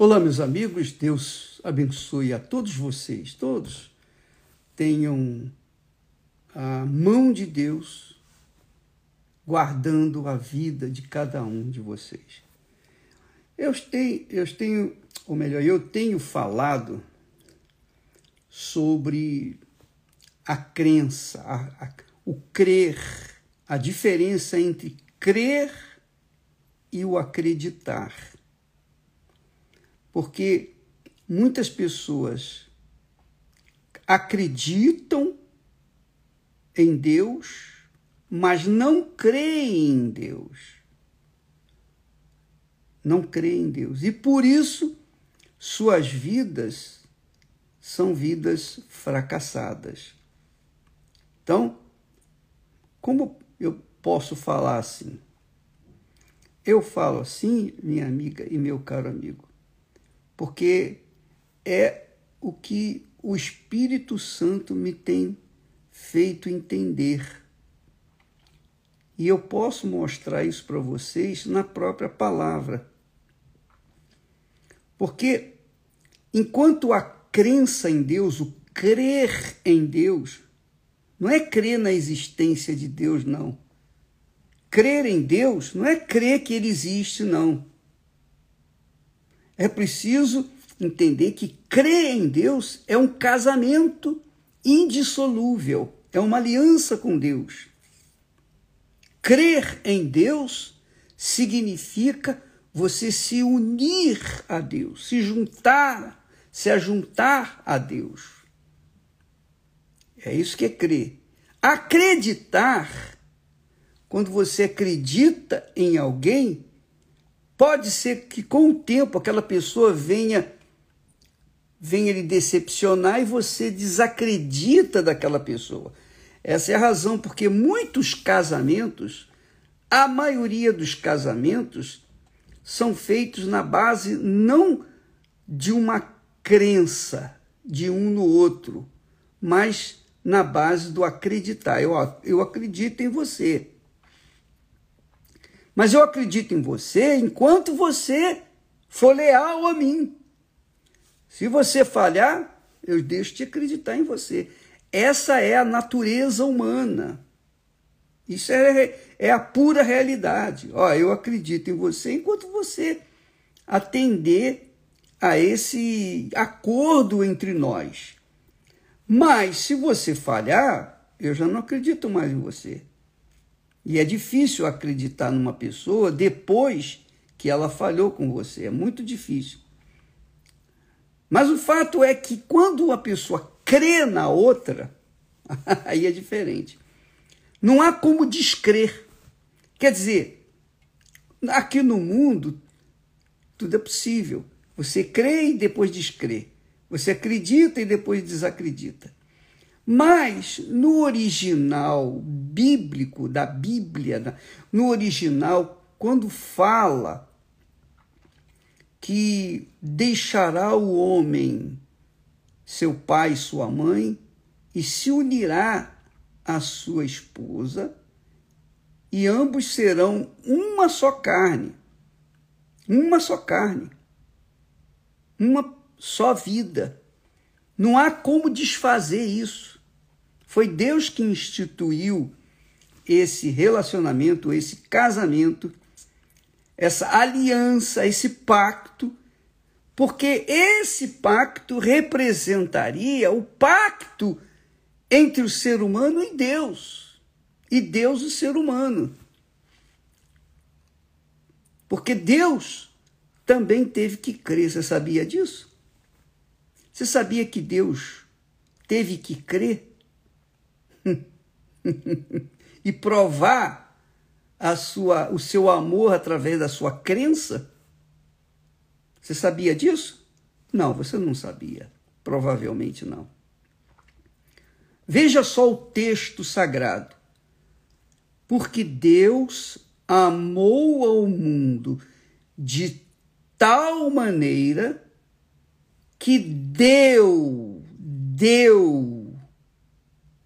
Olá, meus amigos, Deus abençoe a todos vocês, todos tenham a mão de Deus guardando a vida de cada um de vocês. Eu tenho, eu tenho, ou melhor, eu tenho falado sobre a crença, a, a, o crer, a diferença entre crer e o acreditar porque muitas pessoas acreditam em Deus, mas não creem em Deus. Não creem em Deus. E por isso suas vidas são vidas fracassadas. Então, como eu posso falar assim? Eu falo assim, minha amiga e meu caro amigo, porque é o que o Espírito Santo me tem feito entender. E eu posso mostrar isso para vocês na própria palavra. Porque enquanto a crença em Deus, o crer em Deus, não é crer na existência de Deus, não. Crer em Deus não é crer que ele existe, não. É preciso entender que crer em Deus é um casamento indissolúvel, é uma aliança com Deus. Crer em Deus significa você se unir a Deus, se juntar, se ajuntar a Deus. É isso que é crer. Acreditar, quando você acredita em alguém, Pode ser que com o tempo aquela pessoa venha venha lhe decepcionar e você desacredita daquela pessoa. Essa é a razão porque muitos casamentos, a maioria dos casamentos são feitos na base não de uma crença de um no outro, mas na base do acreditar. Eu, eu acredito em você. Mas eu acredito em você enquanto você for leal a mim. Se você falhar, eu deixo de acreditar em você. Essa é a natureza humana. Isso é, é a pura realidade. Ó, eu acredito em você enquanto você atender a esse acordo entre nós. Mas se você falhar, eu já não acredito mais em você. E é difícil acreditar numa pessoa depois que ela falhou com você. É muito difícil. Mas o fato é que quando uma pessoa crê na outra, aí é diferente. Não há como descrer. Quer dizer, aqui no mundo, tudo é possível. Você crê e depois descrê. Você acredita e depois desacredita. Mas no original bíblico da Bíblia, no original, quando fala que deixará o homem seu pai e sua mãe e se unirá à sua esposa, e ambos serão uma só carne. Uma só carne. Uma só vida. Não há como desfazer isso. Foi Deus que instituiu esse relacionamento, esse casamento, essa aliança, esse pacto, porque esse pacto representaria o pacto entre o ser humano e Deus, e Deus o ser humano. Porque Deus também teve que crer, você sabia disso? Você sabia que Deus teve que crer? e provar a sua, o seu amor através da sua crença? Você sabia disso? Não, você não sabia. Provavelmente não. Veja só o texto sagrado. Porque Deus amou ao mundo de tal maneira que deu, deu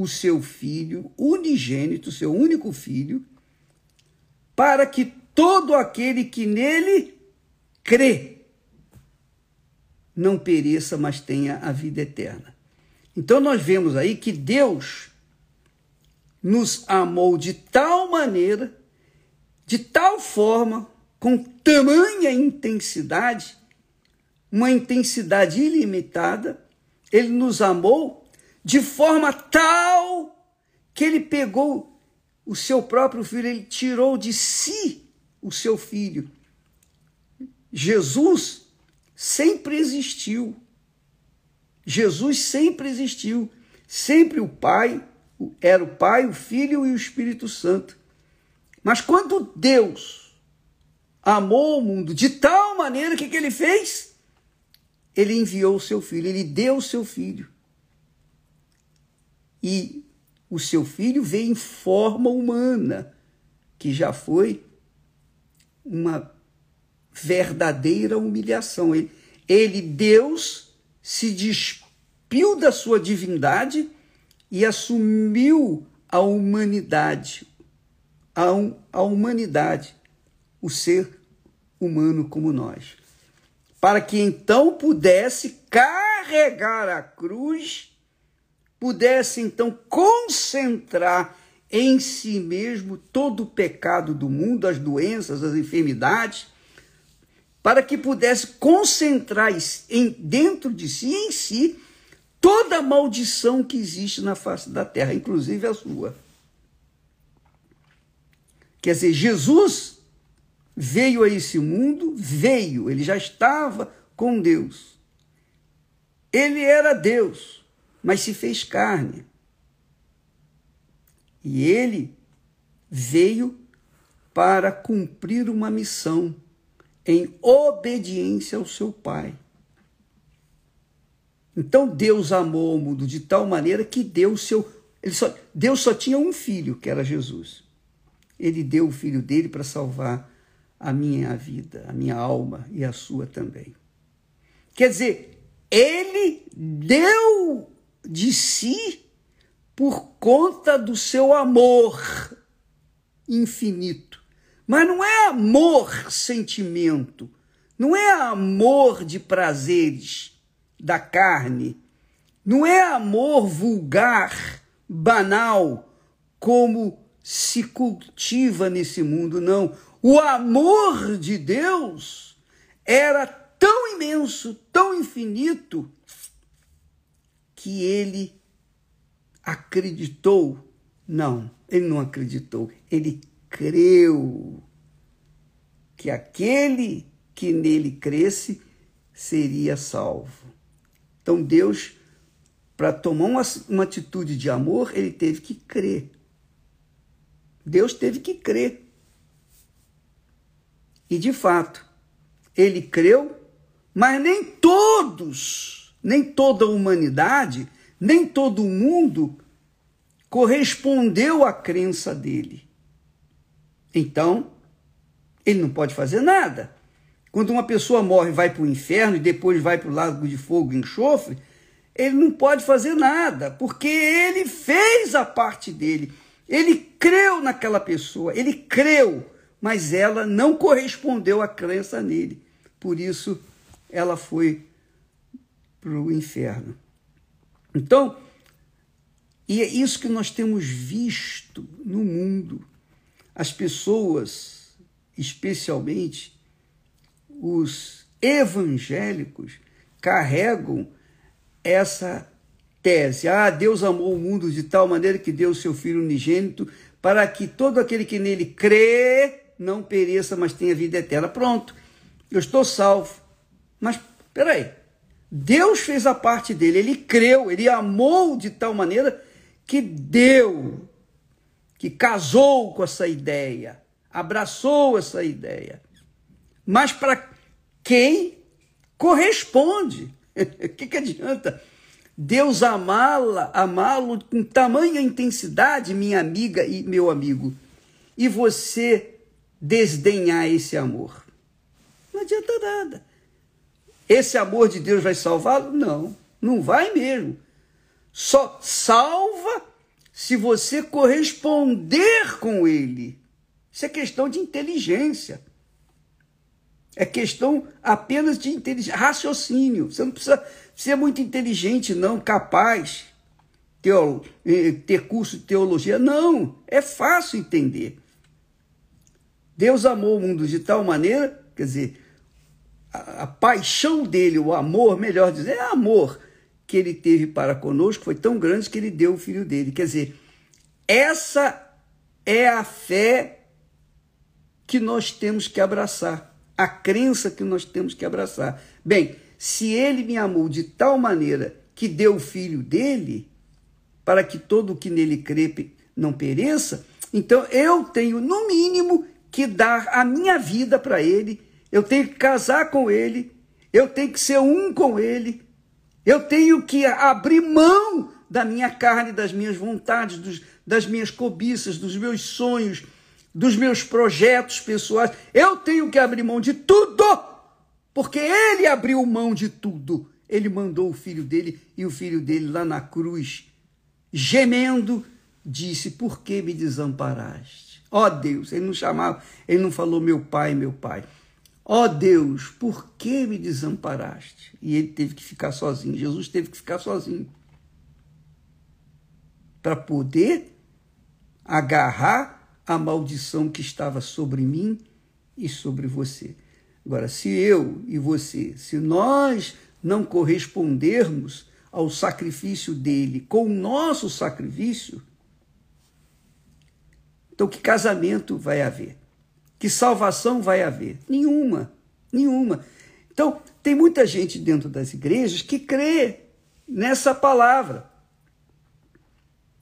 o seu filho unigênito, seu único filho, para que todo aquele que nele crê não pereça, mas tenha a vida eterna. Então nós vemos aí que Deus nos amou de tal maneira, de tal forma, com tamanha intensidade, uma intensidade ilimitada, ele nos amou de forma tal que ele pegou o seu próprio filho, ele tirou de si o seu filho. Jesus sempre existiu. Jesus sempre existiu. Sempre o Pai era o Pai, o Filho e o Espírito Santo. Mas quando Deus amou o mundo de tal maneira que, que ele fez? Ele enviou o seu filho, ele deu o seu filho. E o seu filho veio em forma humana, que já foi uma verdadeira humilhação. Ele, ele Deus, se despiu da sua divindade e assumiu a humanidade, a, a humanidade, o ser humano como nós, para que então pudesse carregar a cruz, pudesse então concentrar em si mesmo todo o pecado do mundo, as doenças, as enfermidades, para que pudesse concentrar em, dentro de si, em si, toda a maldição que existe na face da terra, inclusive a sua. Quer dizer, Jesus veio a esse mundo, veio, ele já estava com Deus. Ele era Deus, mas se fez carne. E ele veio para cumprir uma missão em obediência ao seu Pai. Então Deus amou o mundo de tal maneira que deu o seu. Só, Deus só tinha um filho, que era Jesus. Ele deu o filho dele para salvar a minha vida, a minha alma e a sua também. Quer dizer, ele deu de si por conta do seu amor infinito. Mas não é amor sentimento, não é amor de prazeres da carne. Não é amor vulgar, banal, como se cultiva nesse mundo, não. O amor de Deus era tão imenso, tão infinito, que ele acreditou. Não, ele não acreditou, ele creu que aquele que nele cresce seria salvo. Então Deus, para tomar uma, uma atitude de amor, ele teve que crer. Deus teve que crer. E de fato, ele creu, mas nem todos, nem toda a humanidade, nem todo mundo correspondeu à crença dele. Então, ele não pode fazer nada. Quando uma pessoa morre vai para o inferno e depois vai para o lago de fogo e enxofre, ele não pode fazer nada, porque ele fez a parte dele. Ele creu naquela pessoa, ele creu, mas ela não correspondeu à crença nele. Por isso, ela foi para o inferno. Então, e é isso que nós temos visto no mundo. As pessoas, especialmente, os evangélicos carregam essa tese. Ah, Deus amou o mundo de tal maneira que deu o seu Filho unigênito para que todo aquele que nele crê não pereça, mas tenha vida eterna. Pronto, eu estou salvo. Mas, peraí, Deus fez a parte dele, ele creu, ele amou de tal maneira que deu, que casou com essa ideia, abraçou essa ideia. Mas para quem corresponde. O que, que adianta Deus amá-la, amá-lo com tamanha intensidade, minha amiga e meu amigo, e você desdenhar esse amor? Não adianta nada. Esse amor de Deus vai salvá-lo? Não, não vai mesmo. Só salva se você corresponder com ele. Isso é questão de inteligência. É questão apenas de inteligência, raciocínio. Você não precisa ser muito inteligente, não, capaz, teolo, eh, ter curso de teologia. Não, é fácil entender. Deus amou o mundo de tal maneira, quer dizer, a, a paixão dele, o amor, melhor dizer, é amor que ele teve para conosco foi tão grande que ele deu o filho dele. Quer dizer, essa é a fé que nós temos que abraçar, a crença que nós temos que abraçar. Bem, se ele me amou de tal maneira que deu o filho dele, para que todo o que nele crê não pereça, então eu tenho, no mínimo, que dar a minha vida para ele, eu tenho que casar com ele, eu tenho que ser um com ele, eu tenho que abrir mão da minha carne, das minhas vontades, dos, das minhas cobiças, dos meus sonhos, dos meus projetos pessoais. Eu tenho que abrir mão de tudo, porque ele abriu mão de tudo. Ele mandou o filho dele e o filho dele lá na cruz, gemendo, disse: Por que me desamparaste? Ó oh, Deus, ele não chamava, ele não falou meu pai, meu pai. Ó oh Deus, por que me desamparaste? E ele teve que ficar sozinho. Jesus teve que ficar sozinho. Para poder agarrar a maldição que estava sobre mim e sobre você. Agora, se eu e você, se nós não correspondermos ao sacrifício dele com o nosso sacrifício, então que casamento vai haver? Que salvação vai haver? Nenhuma, nenhuma. Então, tem muita gente dentro das igrejas que crê nessa palavra.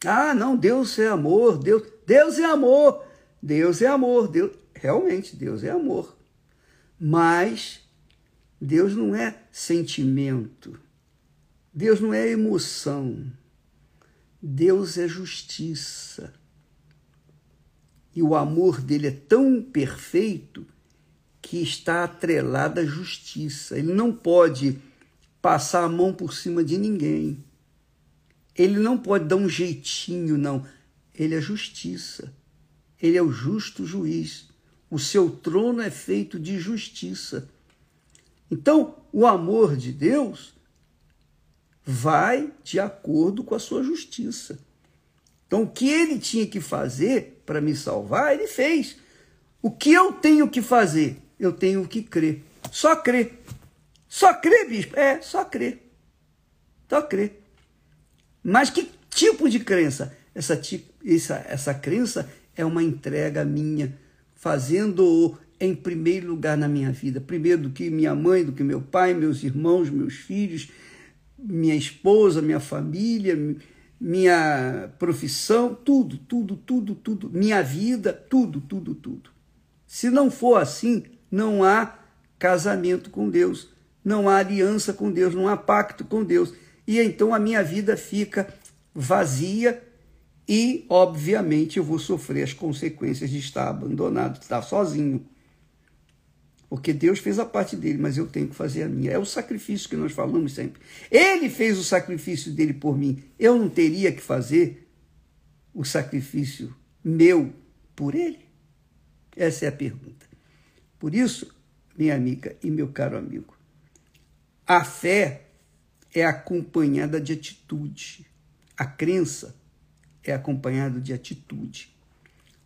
Ah, não, Deus é amor, Deus, Deus é amor, Deus é amor, Deus, realmente Deus é amor. Mas Deus não é sentimento. Deus não é emoção. Deus é justiça. E o amor dele é tão perfeito que está atrelado à justiça. Ele não pode passar a mão por cima de ninguém. Ele não pode dar um jeitinho, não. Ele é justiça. Ele é o justo juiz. O seu trono é feito de justiça. Então, o amor de Deus vai de acordo com a sua justiça. Então, o que ele tinha que fazer para me salvar, ele fez. O que eu tenho que fazer? Eu tenho que crer. Só crer. Só crer, bispo? É, só crer. Só crer. Mas que tipo de crença? Essa, essa, essa crença é uma entrega minha, fazendo-o em primeiro lugar na minha vida. Primeiro do que minha mãe, do que meu pai, meus irmãos, meus filhos, minha esposa, minha família, minha profissão, tudo, tudo, tudo, tudo, minha vida, tudo, tudo, tudo. Se não for assim, não há casamento com Deus, não há aliança com Deus, não há pacto com Deus. E então a minha vida fica vazia e, obviamente, eu vou sofrer as consequências de estar abandonado, de estar sozinho. Porque Deus fez a parte dele, mas eu tenho que fazer a minha. É o sacrifício que nós falamos sempre. Ele fez o sacrifício dele por mim. Eu não teria que fazer o sacrifício meu por ele? Essa é a pergunta. Por isso, minha amiga e meu caro amigo, a fé é acompanhada de atitude. A crença é acompanhada de atitude.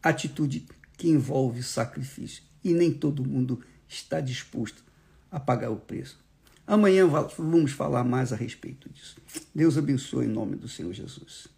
Atitude que envolve sacrifício. E nem todo mundo está disposto a pagar o preço. Amanhã vamos falar mais a respeito disso. Deus abençoe em nome do Senhor Jesus.